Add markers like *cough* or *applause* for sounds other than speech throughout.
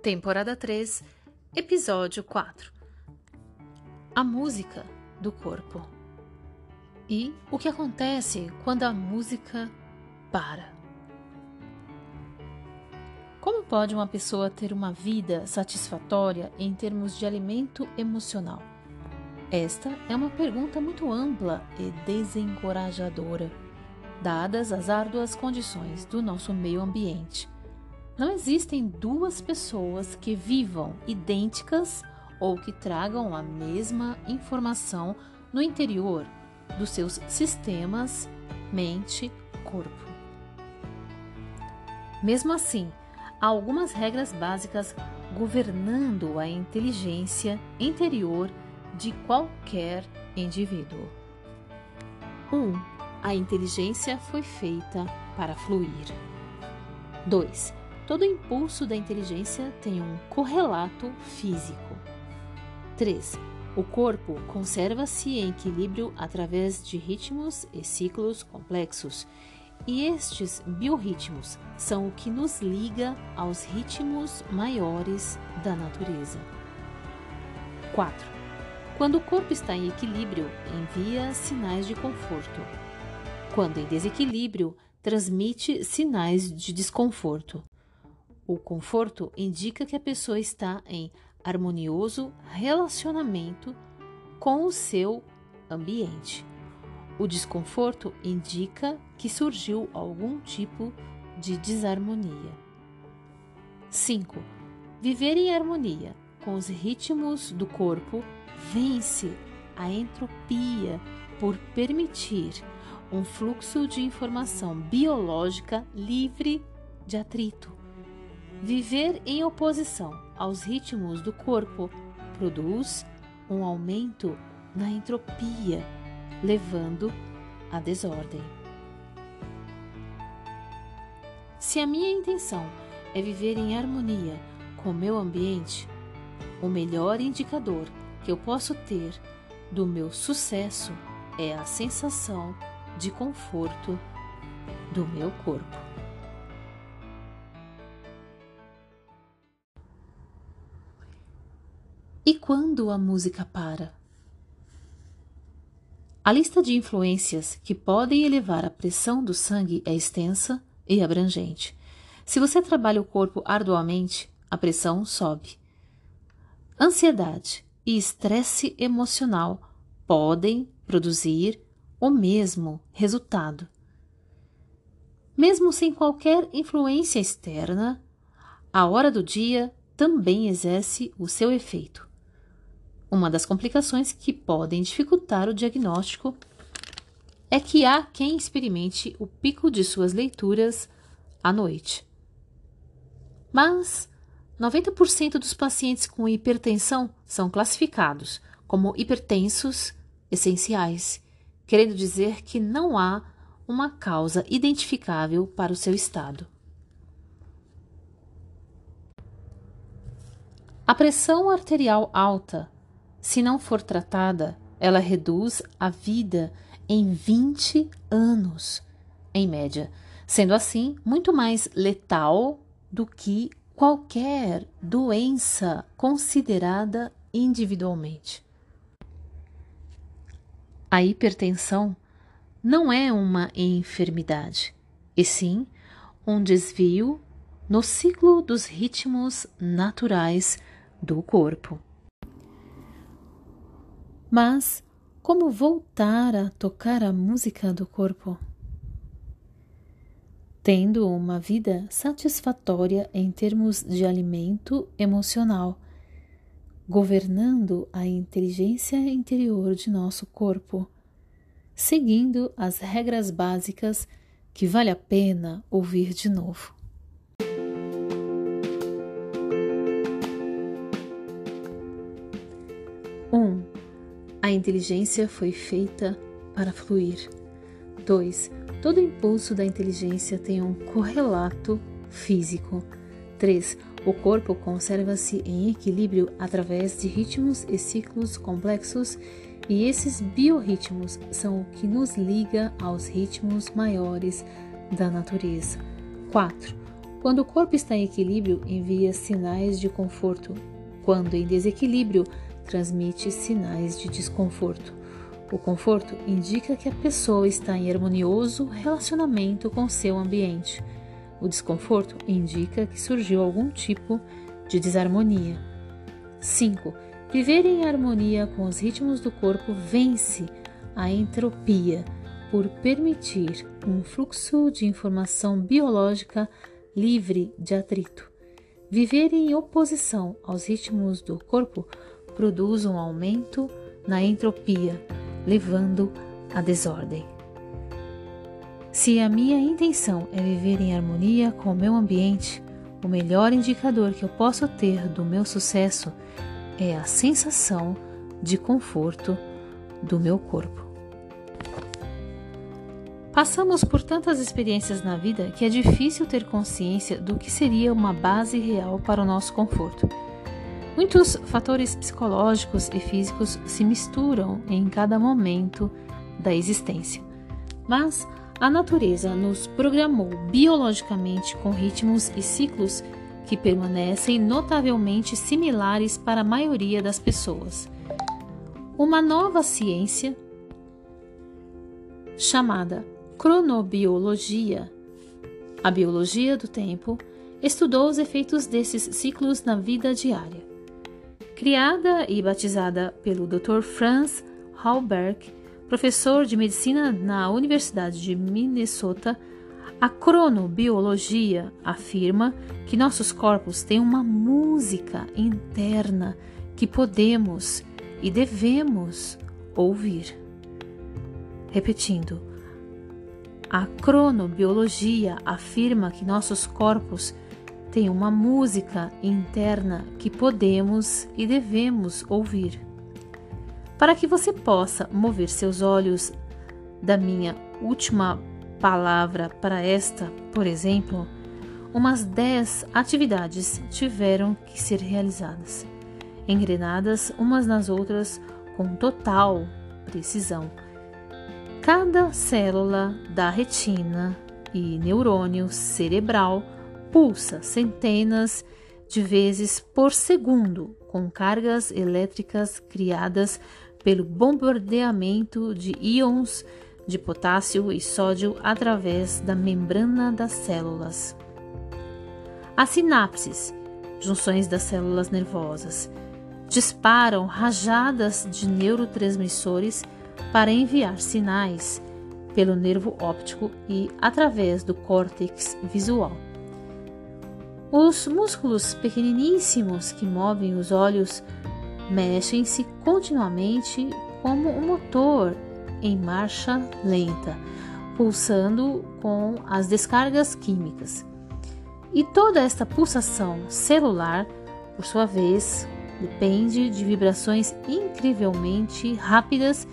temporada 3, episódio 4. A música do corpo. E o que acontece quando a música para? Como pode uma pessoa ter uma vida satisfatória em termos de alimento emocional? Esta é uma pergunta muito ampla e desencorajadora, dadas as árduas condições do nosso meio ambiente não existem duas pessoas que vivam idênticas ou que tragam a mesma informação no interior dos seus sistemas mente-corpo. Mesmo assim, há algumas regras básicas governando a inteligência interior de qualquer indivíduo. 1. Um, a inteligência foi feita para fluir. 2. Todo impulso da inteligência tem um correlato físico. 3. O corpo conserva-se em equilíbrio através de ritmos e ciclos complexos, e estes biorritmos são o que nos liga aos ritmos maiores da natureza. 4. Quando o corpo está em equilíbrio, envia sinais de conforto. Quando em desequilíbrio, transmite sinais de desconforto. O conforto indica que a pessoa está em harmonioso relacionamento com o seu ambiente. O desconforto indica que surgiu algum tipo de desarmonia. 5. Viver em harmonia com os ritmos do corpo vence a entropia por permitir um fluxo de informação biológica livre de atrito Viver em oposição aos ritmos do corpo produz um aumento na entropia, levando à desordem. Se a minha intenção é viver em harmonia com o meu ambiente, o melhor indicador que eu posso ter do meu sucesso é a sensação de conforto do meu corpo. Quando a música para? A lista de influências que podem elevar a pressão do sangue é extensa e abrangente. Se você trabalha o corpo arduamente, a pressão sobe. Ansiedade e estresse emocional podem produzir o mesmo resultado. Mesmo sem qualquer influência externa, a hora do dia também exerce o seu efeito. Uma das complicações que podem dificultar o diagnóstico é que há quem experimente o pico de suas leituras à noite. Mas 90% dos pacientes com hipertensão são classificados como hipertensos essenciais, querendo dizer que não há uma causa identificável para o seu estado. A pressão arterial alta se não for tratada, ela reduz a vida em 20 anos, em média, sendo assim muito mais letal do que qualquer doença considerada individualmente. A hipertensão não é uma enfermidade, e sim um desvio no ciclo dos ritmos naturais do corpo. Mas como voltar a tocar a música do corpo? Tendo uma vida satisfatória em termos de alimento emocional, governando a inteligência interior de nosso corpo, seguindo as regras básicas que vale a pena ouvir de novo. A inteligência foi feita para fluir. 2. Todo impulso da inteligência tem um correlato físico. 3. O corpo conserva-se em equilíbrio através de ritmos e ciclos complexos, e esses biorritmos são o que nos liga aos ritmos maiores da natureza. 4. Quando o corpo está em equilíbrio, envia sinais de conforto. Quando em desequilíbrio, transmite sinais de desconforto. O conforto indica que a pessoa está em harmonioso relacionamento com seu ambiente. O desconforto indica que surgiu algum tipo de desarmonia. 5. Viver em harmonia com os ritmos do corpo vence a entropia por permitir um fluxo de informação biológica livre de atrito. Viver em oposição aos ritmos do corpo produz um aumento na entropia, levando à desordem. Se a minha intenção é viver em harmonia com o meu ambiente, o melhor indicador que eu posso ter do meu sucesso é a sensação de conforto do meu corpo. Passamos por tantas experiências na vida que é difícil ter consciência do que seria uma base real para o nosso conforto. Muitos fatores psicológicos e físicos se misturam em cada momento da existência. Mas a natureza nos programou biologicamente com ritmos e ciclos que permanecem notavelmente similares para a maioria das pessoas. Uma nova ciência chamada cronobiologia, a biologia do tempo, estudou os efeitos desses ciclos na vida diária. Criada e batizada pelo Dr. Franz Halberg, professor de medicina na Universidade de Minnesota, a cronobiologia afirma que nossos corpos têm uma música interna que podemos e devemos ouvir. Repetindo, a cronobiologia afirma que nossos corpos têm uma música interna que podemos e devemos ouvir. Para que você possa mover seus olhos da minha última palavra para esta, por exemplo, umas 10 atividades tiveram que ser realizadas, engrenadas umas nas outras com total precisão Cada célula da retina e neurônio cerebral pulsa centenas de vezes por segundo com cargas elétricas criadas pelo bombardeamento de íons de potássio e sódio através da membrana das células. As sinapses, junções das células nervosas, disparam rajadas de neurotransmissores para enviar sinais pelo nervo óptico e através do córtex visual. Os músculos pequeniníssimos que movem os olhos mexem-se continuamente como um motor em marcha lenta, pulsando com as descargas químicas. E toda esta pulsação celular, por sua vez, depende de vibrações incrivelmente rápidas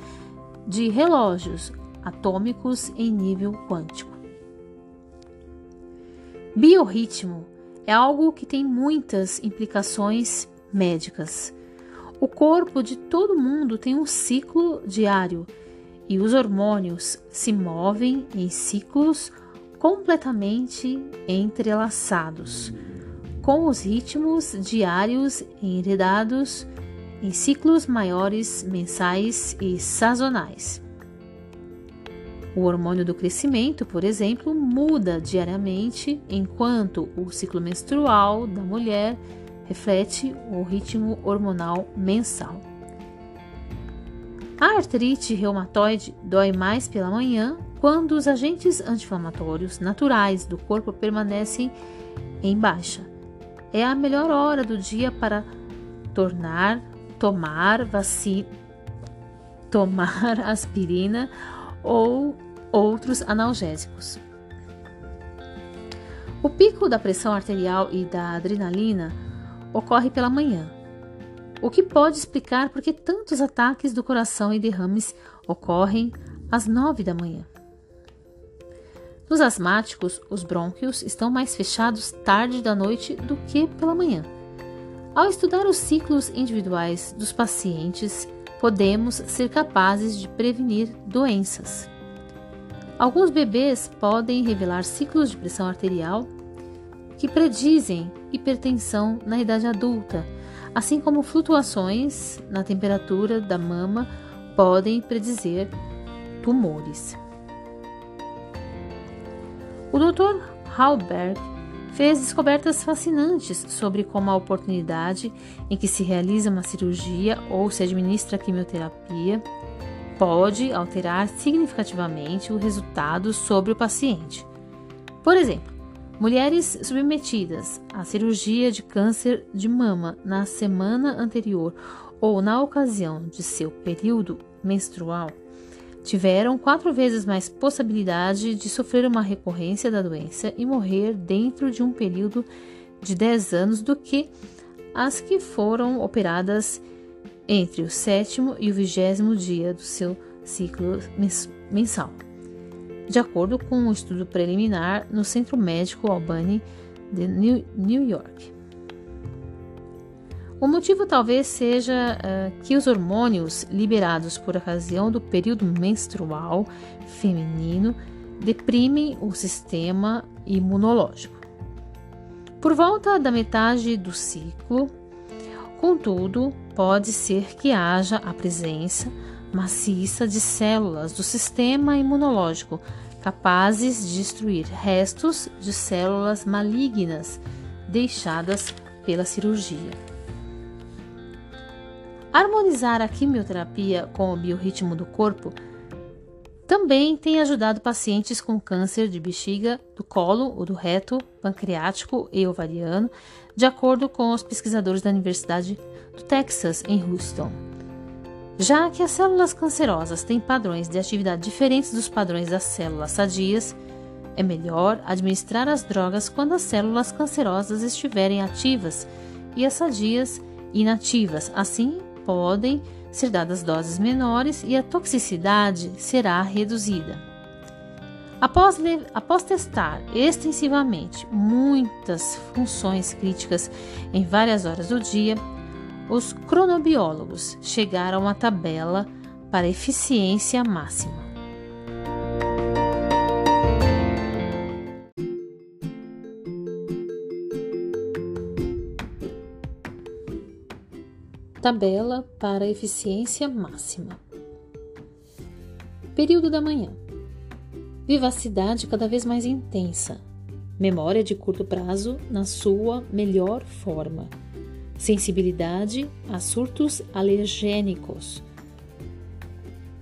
de relógios atômicos em nível quântico. Biorritmo é algo que tem muitas implicações médicas. O corpo de todo mundo tem um ciclo diário e os hormônios se movem em ciclos completamente entrelaçados, com os ritmos diários heredados em ciclos maiores, mensais e sazonais. O hormônio do crescimento, por exemplo, muda diariamente, enquanto o ciclo menstrual da mulher reflete o ritmo hormonal mensal. A artrite reumatoide dói mais pela manhã quando os agentes anti-inflamatórios naturais do corpo permanecem em baixa. É a melhor hora do dia para tornar tomar vacina, tomar *laughs* aspirina ou outros analgésicos. O pico da pressão arterial e da adrenalina ocorre pela manhã, o que pode explicar por que tantos ataques do coração e derrames ocorrem às nove da manhã. Nos asmáticos, os brônquios estão mais fechados tarde da noite do que pela manhã. Ao estudar os ciclos individuais dos pacientes, podemos ser capazes de prevenir doenças. Alguns bebês podem revelar ciclos de pressão arterial que predizem hipertensão na idade adulta, assim como flutuações na temperatura da mama podem predizer tumores. O Dr. Halberg fez descobertas fascinantes sobre como a oportunidade em que se realiza uma cirurgia ou se administra quimioterapia pode alterar significativamente o resultado sobre o paciente. Por exemplo, mulheres submetidas à cirurgia de câncer de mama na semana anterior ou na ocasião de seu período menstrual tiveram quatro vezes mais possibilidade de sofrer uma recorrência da doença e morrer dentro de um período de 10 anos do que as que foram operadas entre o sétimo e o vigésimo dia do seu ciclo mensal, de acordo com um estudo preliminar no Centro Médico Albany de New York. O motivo talvez seja uh, que os hormônios liberados por ocasião do período menstrual feminino deprimem o sistema imunológico. Por volta da metade do ciclo, contudo, pode ser que haja a presença maciça de células do sistema imunológico capazes de destruir restos de células malignas deixadas pela cirurgia. Harmonizar a quimioterapia com o biorritmo do corpo também tem ajudado pacientes com câncer de bexiga, do colo ou do reto, pancreático e ovariano, de acordo com os pesquisadores da Universidade do Texas, em Houston. Já que as células cancerosas têm padrões de atividade diferentes dos padrões das células sadias, é melhor administrar as drogas quando as células cancerosas estiverem ativas e as sadias inativas. Assim, podem ser dadas doses menores e a toxicidade será reduzida. Após, após, testar extensivamente muitas funções críticas em várias horas do dia, os cronobiólogos chegaram à tabela para eficiência máxima. Tabela para eficiência máxima. Período da manhã. Vivacidade cada vez mais intensa. Memória de curto prazo na sua melhor forma. Sensibilidade a surtos alergênicos,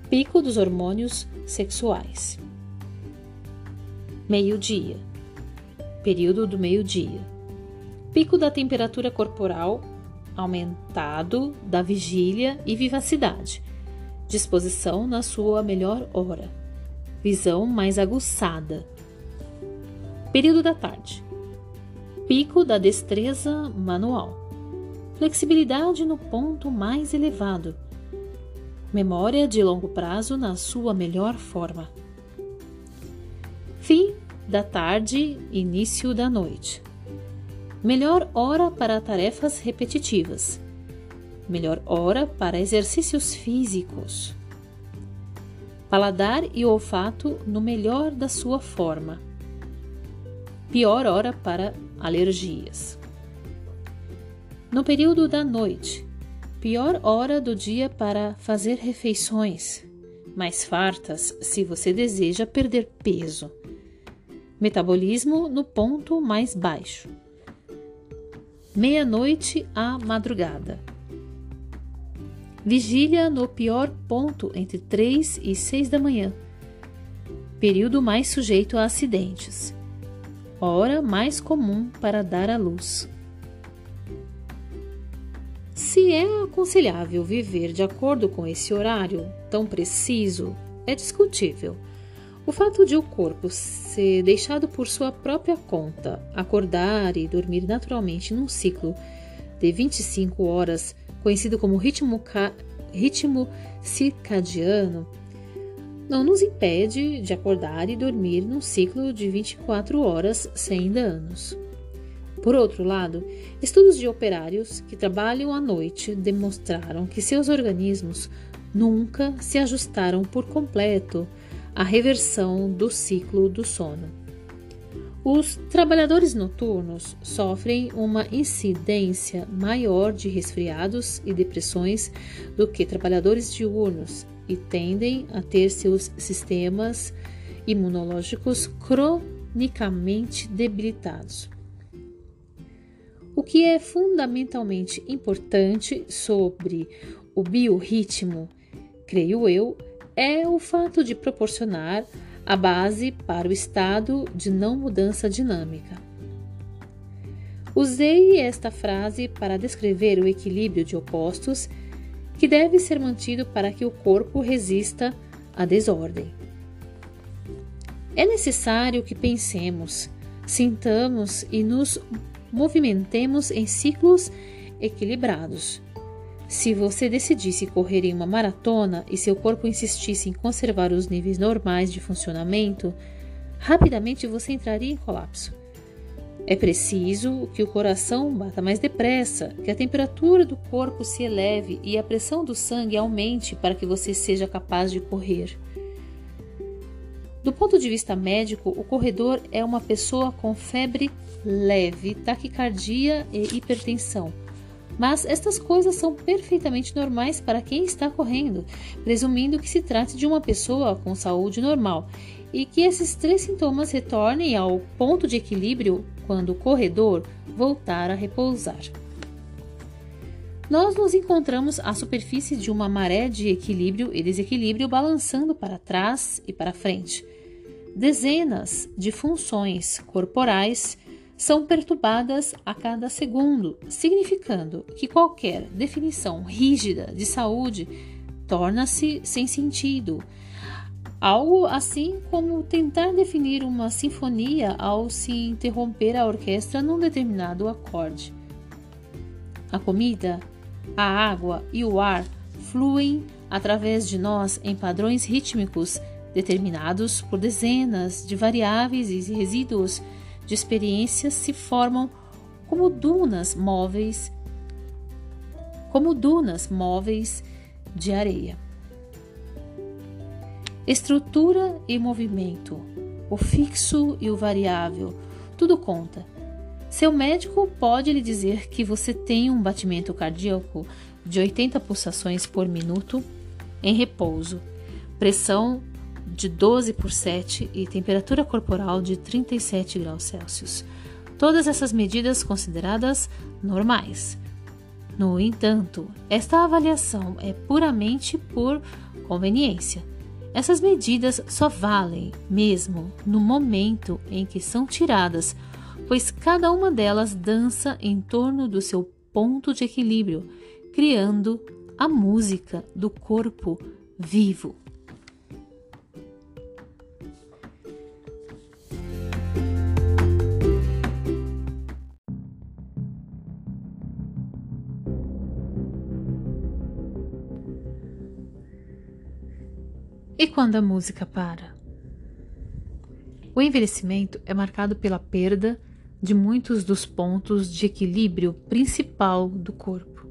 pico dos hormônios sexuais. Meio-dia, período do meio-dia, pico da temperatura corporal aumentado da vigília e vivacidade, disposição na sua melhor hora, visão mais aguçada. Período da tarde, pico da destreza manual flexibilidade no ponto mais elevado, memória de longo prazo na sua melhor forma. Fim da tarde, início da noite. Melhor hora para tarefas repetitivas. Melhor hora para exercícios físicos. Paladar e olfato no melhor da sua forma. Pior hora para alergias. No período da noite, pior hora do dia para fazer refeições, mais fartas se você deseja perder peso. Metabolismo no ponto mais baixo. Meia-noite à madrugada. Vigília no pior ponto entre 3 e 6 da manhã. Período mais sujeito a acidentes. Hora mais comum para dar à luz. Se é aconselhável viver de acordo com esse horário tão preciso, é discutível. O fato de o corpo ser deixado por sua própria conta, acordar e dormir naturalmente num ciclo de 25 horas, conhecido como ritmo, ritmo circadiano, não nos impede de acordar e dormir num ciclo de 24 horas sem danos. Por outro lado, estudos de operários que trabalham à noite demonstraram que seus organismos nunca se ajustaram por completo à reversão do ciclo do sono. Os trabalhadores noturnos sofrem uma incidência maior de resfriados e depressões do que trabalhadores diurnos e tendem a ter seus sistemas imunológicos cronicamente debilitados. O que é fundamentalmente importante sobre o biorritmo, creio eu, é o fato de proporcionar a base para o estado de não mudança dinâmica. Usei esta frase para descrever o equilíbrio de opostos que deve ser mantido para que o corpo resista à desordem. É necessário que pensemos, sintamos e nos movimentemos em ciclos equilibrados se você decidisse correr em uma maratona e seu corpo insistisse em conservar os níveis normais de funcionamento, rapidamente você entraria em colapso. É preciso que o coração bata mais depressa, que a temperatura do corpo se eleve e a pressão do sangue aumente para que você seja capaz de correr. Do ponto de vista médico, o corredor é uma pessoa com febre leve, taquicardia e hipertensão mas estas coisas são perfeitamente normais para quem está correndo, presumindo que se trate de uma pessoa com saúde normal e que esses três sintomas retornem ao ponto de equilíbrio quando o corredor voltar a repousar. Nós nos encontramos à superfície de uma maré de equilíbrio e desequilíbrio balançando para trás e para frente. Dezenas de funções corporais são perturbadas a cada segundo, significando que qualquer definição rígida de saúde torna-se sem sentido. Algo assim como tentar definir uma sinfonia ao se interromper a orquestra num determinado acorde. A comida, a água e o ar fluem através de nós em padrões rítmicos determinados por dezenas de variáveis e resíduos de experiências se formam como dunas móveis, como dunas móveis de areia. Estrutura e movimento, o fixo e o variável, tudo conta. Seu médico pode lhe dizer que você tem um batimento cardíaco de 80 pulsações por minuto em repouso, pressão de 12 por 7 e temperatura corporal de 37 graus Celsius. Todas essas medidas consideradas normais. No entanto, esta avaliação é puramente por conveniência. Essas medidas só valem mesmo no momento em que são tiradas, pois cada uma delas dança em torno do seu ponto de equilíbrio, criando a música do corpo vivo. Quando a música para? O envelhecimento é marcado pela perda de muitos dos pontos de equilíbrio principal do corpo.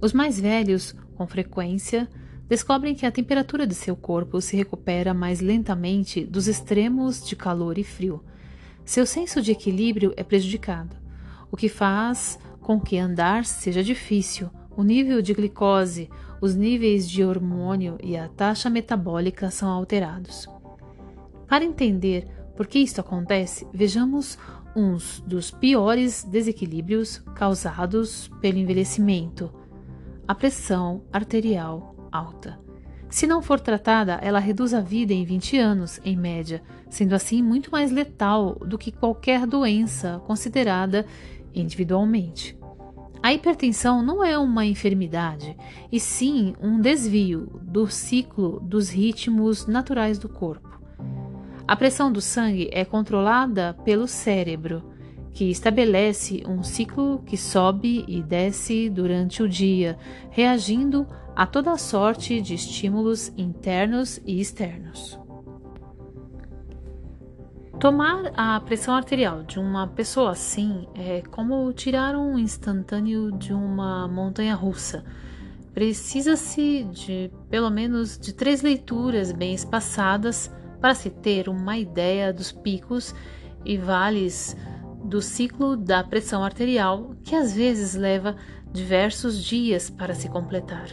Os mais velhos, com frequência, descobrem que a temperatura de seu corpo se recupera mais lentamente dos extremos de calor e frio. Seu senso de equilíbrio é prejudicado, o que faz com que andar seja difícil. O nível de glicose, os níveis de hormônio e a taxa metabólica são alterados. Para entender por que isto acontece, vejamos uns dos piores desequilíbrios causados pelo envelhecimento: a pressão arterial alta. Se não for tratada, ela reduz a vida em 20 anos, em média, sendo assim muito mais letal do que qualquer doença considerada individualmente. A hipertensão não é uma enfermidade, e sim um desvio do ciclo dos ritmos naturais do corpo. A pressão do sangue é controlada pelo cérebro, que estabelece um ciclo que sobe e desce durante o dia, reagindo a toda sorte de estímulos internos e externos. Tomar a pressão arterial de uma pessoa assim é como tirar um instantâneo de uma montanha russa. Precisa-se de pelo menos de três leituras bem espaçadas para se ter uma ideia dos picos e vales do ciclo da pressão arterial, que às vezes leva diversos dias para se completar.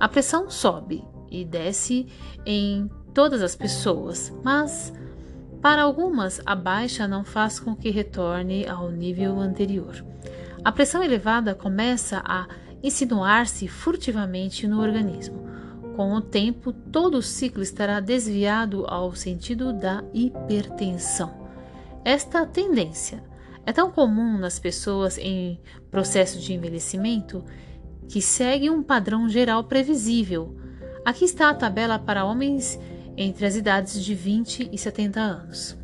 A pressão sobe e desce em todas as pessoas, mas para algumas a baixa não faz com que retorne ao nível anterior. A pressão elevada começa a insinuar-se furtivamente no organismo. Com o tempo, todo o ciclo estará desviado ao sentido da hipertensão. Esta tendência é tão comum nas pessoas em processo de envelhecimento que segue um padrão geral previsível. Aqui está a tabela para homens entre as idades de 20 e 70 anos.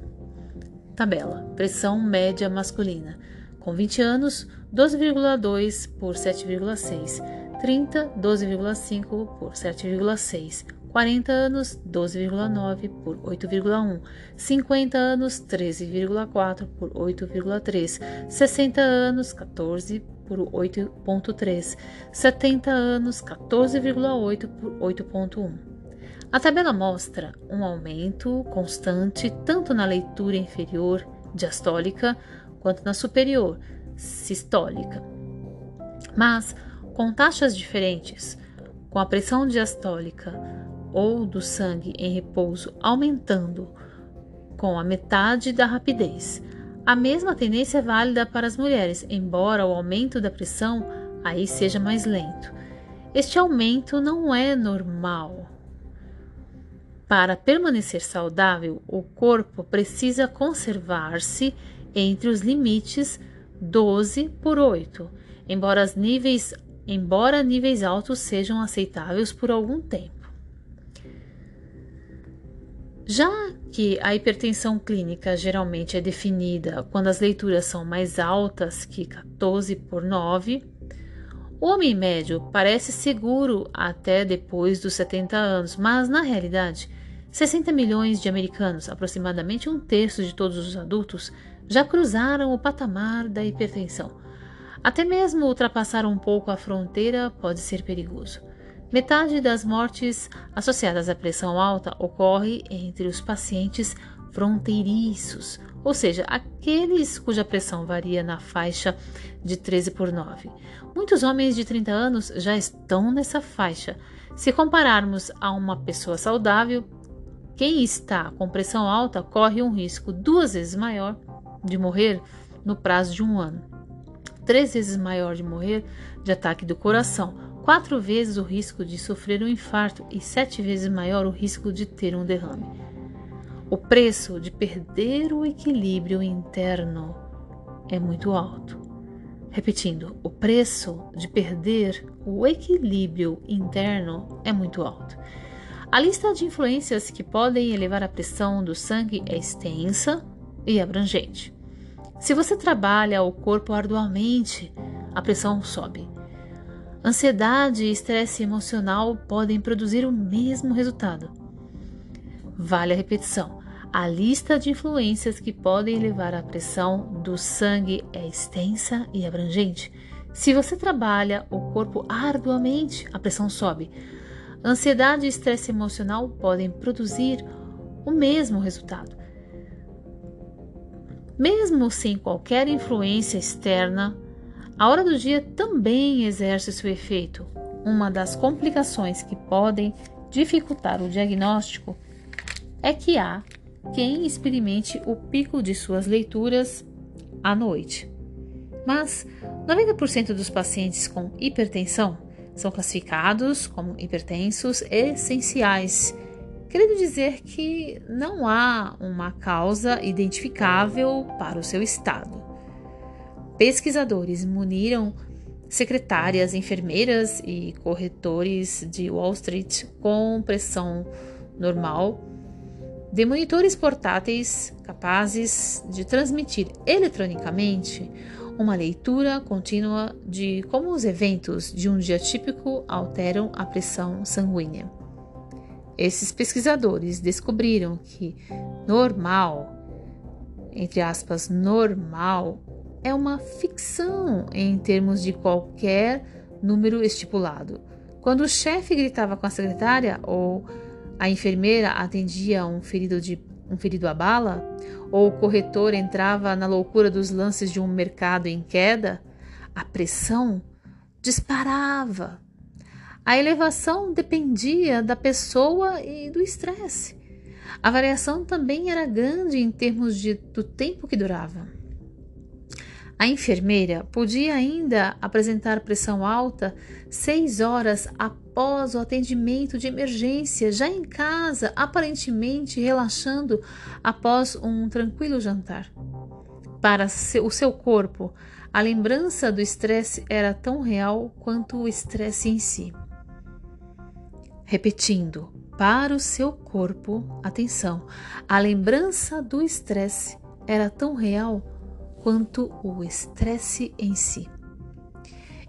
Tabela: pressão média masculina. Com 20 anos, 12,2 por 7,6, 30, 12,5 por 7,6, 40 anos, 12,9 por 8,1, 50 anos, 13,4 por 8,3, 60 anos, 14 por 8,3, 70 anos, 14,8 por 8,1. A tabela mostra um aumento constante tanto na leitura inferior diastólica quanto na superior sistólica, mas com taxas diferentes, com a pressão diastólica ou do sangue em repouso aumentando com a metade da rapidez. A mesma tendência é válida para as mulheres, embora o aumento da pressão aí seja mais lento. Este aumento não é normal. Para permanecer saudável, o corpo precisa conservar-se entre os limites 12 por 8, embora, níveis, embora níveis altos sejam aceitáveis por algum tempo. Já que a hipertensão clínica geralmente é definida quando as leituras são mais altas que 14 por 9, o homem médio parece seguro até depois dos 70 anos, mas na realidade, 60 milhões de americanos, aproximadamente um terço de todos os adultos, já cruzaram o patamar da hipertensão. Até mesmo ultrapassar um pouco a fronteira pode ser perigoso. Metade das mortes associadas à pressão alta ocorre entre os pacientes fronteiriços, ou seja, aqueles cuja pressão varia na faixa de 13 por 9. Muitos homens de 30 anos já estão nessa faixa. Se compararmos a uma pessoa saudável, quem está com pressão alta corre um risco duas vezes maior de morrer no prazo de um ano, três vezes maior de morrer de ataque do coração, quatro vezes o risco de sofrer um infarto e sete vezes maior o risco de ter um derrame. O preço de perder o equilíbrio interno é muito alto. Repetindo, o preço de perder o equilíbrio interno é muito alto. A lista de influências que podem elevar a pressão do sangue é extensa e abrangente. Se você trabalha o corpo arduamente, a pressão sobe. Ansiedade e estresse emocional podem produzir o mesmo resultado. Vale a repetição. A lista de influências que podem elevar a pressão do sangue é extensa e abrangente. Se você trabalha o corpo arduamente, a pressão sobe. Ansiedade e estresse emocional podem produzir o mesmo resultado. Mesmo sem qualquer influência externa, a hora do dia também exerce seu efeito. Uma das complicações que podem dificultar o diagnóstico é que há quem experimente o pico de suas leituras à noite. Mas 90% dos pacientes com hipertensão são classificados como hipertensos essenciais querendo dizer que não há uma causa identificável para o seu estado. Pesquisadores muniram secretárias, enfermeiras e corretores de Wall Street com pressão normal de monitores portáteis capazes de transmitir eletronicamente uma leitura contínua de como os eventos de um dia típico alteram a pressão sanguínea. Esses pesquisadores descobriram que normal, entre aspas, normal, é uma ficção em termos de qualquer número estipulado. Quando o chefe gritava com a secretária ou a enfermeira atendia um ferido de um ferido à bala, ou o corretor entrava na loucura dos lances de um mercado em queda, a pressão disparava. A elevação dependia da pessoa e do estresse. A variação também era grande em termos de, do tempo que durava. A enfermeira podia ainda apresentar pressão alta seis horas após o atendimento de emergência, já em casa, aparentemente relaxando após um tranquilo jantar. Para o seu corpo, a lembrança do estresse era tão real quanto o estresse em si. Repetindo, para o seu corpo, atenção, a lembrança do estresse era tão real quanto o estresse em si.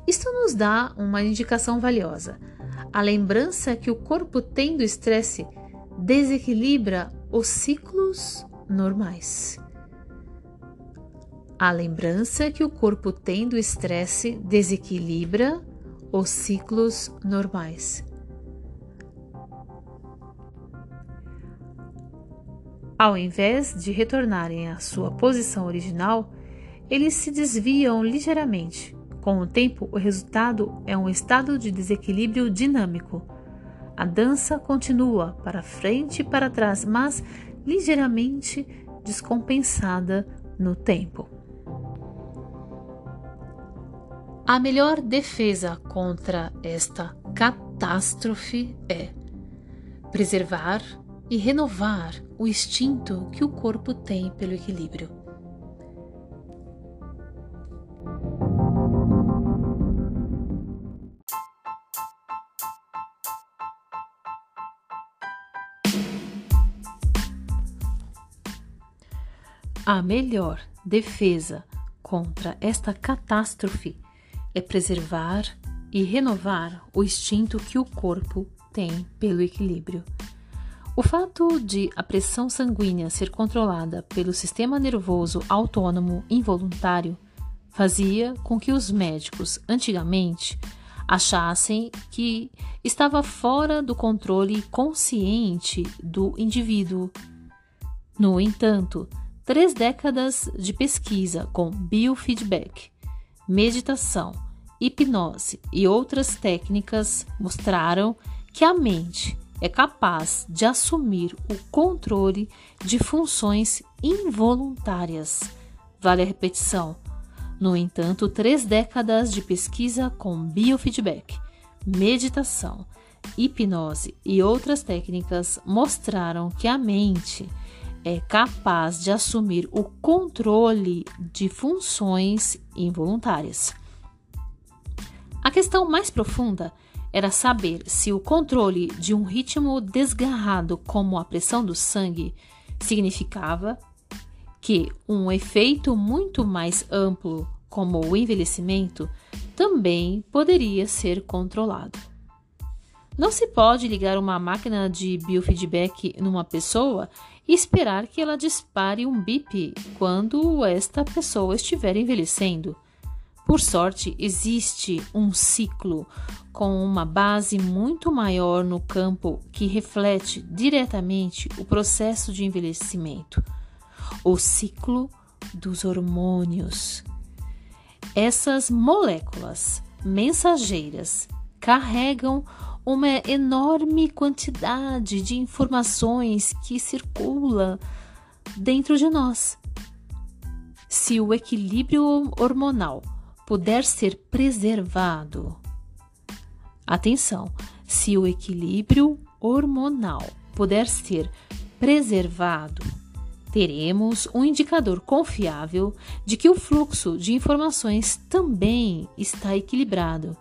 Isto nos dá uma indicação valiosa. A lembrança que o corpo tem do estresse desequilibra os ciclos normais. A lembrança que o corpo tem do estresse desequilibra os ciclos normais. Ao invés de retornarem à sua posição original, eles se desviam ligeiramente. Com o tempo, o resultado é um estado de desequilíbrio dinâmico. A dança continua para frente e para trás, mas ligeiramente descompensada no tempo. A melhor defesa contra esta catástrofe é preservar e renovar o instinto que o corpo tem pelo equilíbrio. A melhor defesa contra esta catástrofe é preservar e renovar o instinto que o corpo tem pelo equilíbrio. O fato de a pressão sanguínea ser controlada pelo sistema nervoso autônomo involuntário fazia com que os médicos, antigamente, achassem que estava fora do controle consciente do indivíduo. No entanto, Três décadas de pesquisa com biofeedback, meditação, hipnose e outras técnicas mostraram que a mente é capaz de assumir o controle de funções involuntárias. Vale a repetição. No entanto, três décadas de pesquisa com biofeedback, meditação, hipnose e outras técnicas mostraram que a mente é capaz de assumir o controle de funções involuntárias. A questão mais profunda era saber se o controle de um ritmo desgarrado, como a pressão do sangue, significava que um efeito muito mais amplo, como o envelhecimento, também poderia ser controlado. Não se pode ligar uma máquina de biofeedback numa pessoa e esperar que ela dispare um bip quando esta pessoa estiver envelhecendo. Por sorte, existe um ciclo com uma base muito maior no campo que reflete diretamente o processo de envelhecimento o ciclo dos hormônios. Essas moléculas mensageiras carregam uma enorme quantidade de informações que circula dentro de nós. Se o equilíbrio hormonal puder ser preservado, atenção, se o equilíbrio hormonal puder ser preservado, teremos um indicador confiável de que o fluxo de informações também está equilibrado.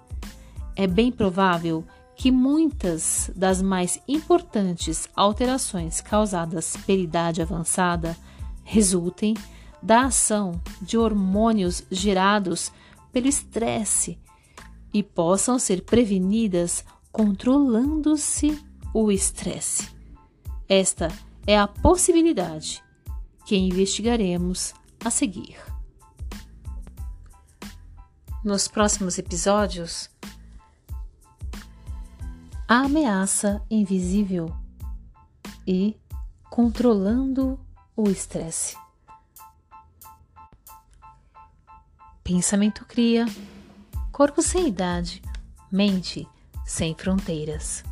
É bem provável que muitas das mais importantes alterações causadas pela idade avançada resultem da ação de hormônios gerados pelo estresse e possam ser prevenidas controlando-se o estresse. Esta é a possibilidade que investigaremos a seguir. Nos próximos episódios, a ameaça invisível e controlando o estresse. Pensamento cria, corpo sem idade, mente sem fronteiras.